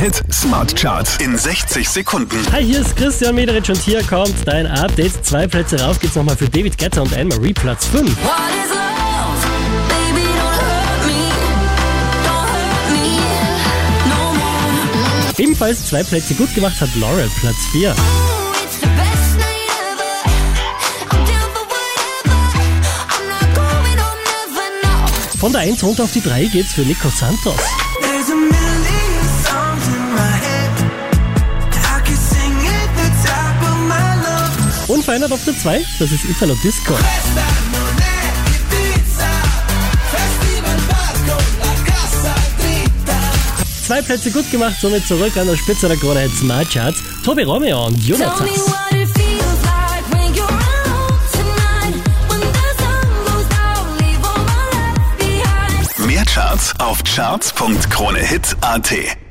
Hit Smart Charts in 60 Sekunden. Hi, hier ist Christian Mederich und hier kommt dein Update. Zwei Plätze rauf geht's nochmal für David Guetta und Anne-Marie, Platz 5. What is love? Baby, don't hurt me. Don't hurt me no more. Ebenfalls zwei Plätze gut gemacht hat Laurel, Platz 4. Ooh, it's the best night ever. I'm down for whatever. I'm not going home, never know. Von der 1 runter auf die 3 geht's für Nico Santos. Lungs. Unverändert auf der 2, das ist Italo Disco. Zwei Plätze gut gemacht, somit zurück an der Spitze der Krone Hit Smart Charts. Tobi Romeo und Jonathan. Mehr Charts auf charts.kronehit.at.